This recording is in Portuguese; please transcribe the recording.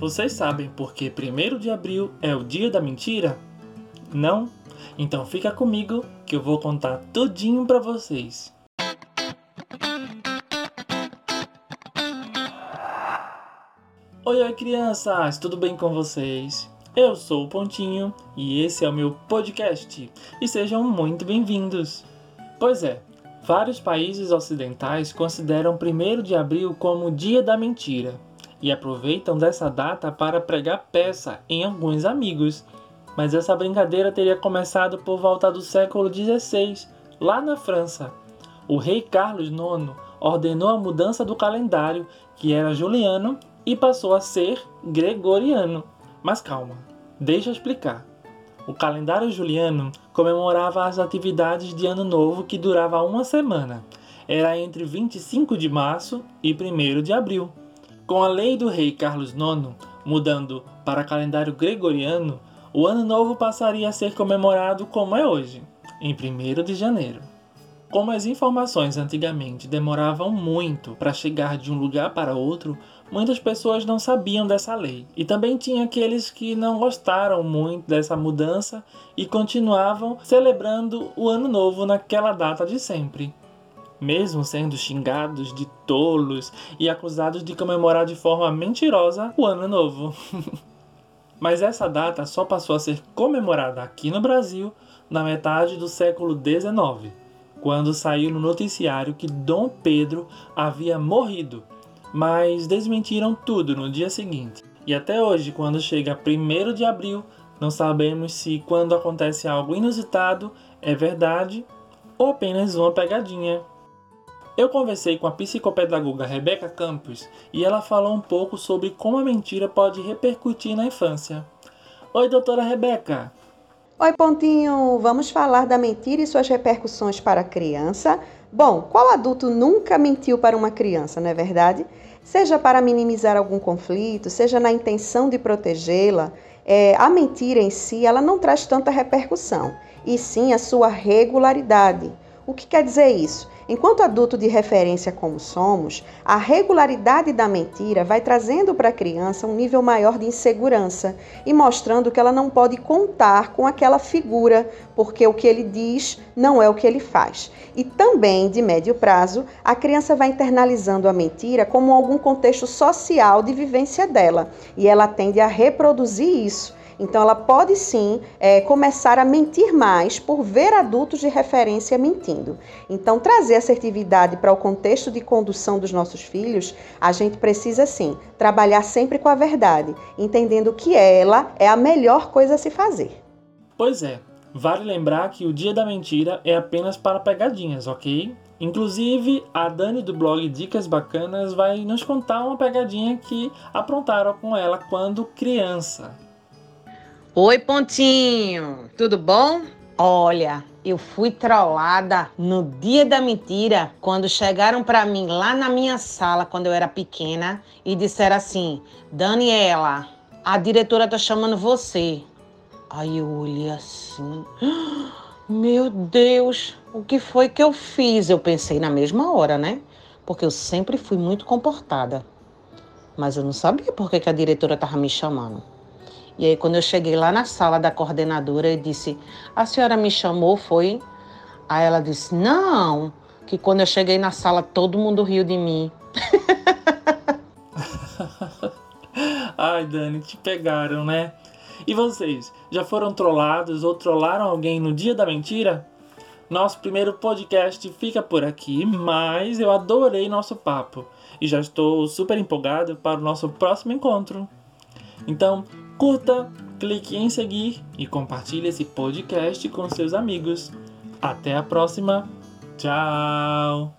Vocês sabem por que 1 de abril é o dia da mentira? Não? Então fica comigo que eu vou contar tudinho para vocês. Oi, oi crianças, tudo bem com vocês? Eu sou o Pontinho e esse é o meu podcast. E sejam muito bem-vindos. Pois é, vários países ocidentais consideram 1 de abril como o dia da mentira e aproveitam dessa data para pregar peça em alguns amigos. Mas essa brincadeira teria começado por volta do século XVI, lá na França. O rei Carlos IX ordenou a mudança do calendário, que era juliano, e passou a ser gregoriano. Mas calma, deixa eu explicar. O calendário juliano comemorava as atividades de Ano Novo que durava uma semana. Era entre 25 de março e 1 de abril. Com a lei do rei Carlos IX mudando para calendário gregoriano, o Ano Novo passaria a ser comemorado como é hoje, em 1 de janeiro. Como as informações antigamente demoravam muito para chegar de um lugar para outro, muitas pessoas não sabiam dessa lei. E também tinha aqueles que não gostaram muito dessa mudança e continuavam celebrando o Ano Novo naquela data de sempre mesmo sendo xingados de tolos e acusados de comemorar de forma mentirosa o Ano Novo. Mas essa data só passou a ser comemorada aqui no Brasil na metade do século XIX, quando saiu no noticiário que Dom Pedro havia morrido, mas desmentiram tudo no dia seguinte. E até hoje, quando chega 1 de abril, não sabemos se quando acontece algo inusitado é verdade ou apenas uma pegadinha. Eu conversei com a psicopedagoga Rebeca Campos e ela falou um pouco sobre como a mentira pode repercutir na infância. Oi, doutora Rebeca. Oi, Pontinho. Vamos falar da mentira e suas repercussões para a criança. Bom, qual adulto nunca mentiu para uma criança, não é verdade? Seja para minimizar algum conflito, seja na intenção de protegê-la, é, a mentira em si ela não traz tanta repercussão, e sim a sua regularidade. O que quer dizer isso? Enquanto adulto de referência como somos, a regularidade da mentira vai trazendo para a criança um nível maior de insegurança e mostrando que ela não pode contar com aquela figura, porque o que ele diz não é o que ele faz. E também, de médio prazo, a criança vai internalizando a mentira como algum contexto social de vivência dela, e ela tende a reproduzir isso então, ela pode sim é, começar a mentir mais por ver adultos de referência mentindo. Então, trazer assertividade para o contexto de condução dos nossos filhos, a gente precisa sim trabalhar sempre com a verdade, entendendo que ela é a melhor coisa a se fazer. Pois é, vale lembrar que o dia da mentira é apenas para pegadinhas, ok? Inclusive, a Dani do blog Dicas Bacanas vai nos contar uma pegadinha que aprontaram com ela quando criança. Oi, Pontinho, tudo bom? Olha, eu fui trollada no dia da mentira quando chegaram para mim lá na minha sala quando eu era pequena e disseram assim: Daniela, a diretora tá chamando você. Aí eu olhei assim: Meu Deus, o que foi que eu fiz? Eu pensei na mesma hora, né? Porque eu sempre fui muito comportada. Mas eu não sabia por que, que a diretora tava me chamando. E aí, quando eu cheguei lá na sala da coordenadora, eu disse: A senhora me chamou, foi? Aí ela disse: Não, que quando eu cheguei na sala, todo mundo riu de mim. Ai, Dani, te pegaram, né? E vocês, já foram trollados ou trollaram alguém no dia da mentira? Nosso primeiro podcast fica por aqui, mas eu adorei nosso papo e já estou super empolgado para o nosso próximo encontro. Então, Curta, clique em seguir e compartilhe esse podcast com seus amigos. Até a próxima. Tchau!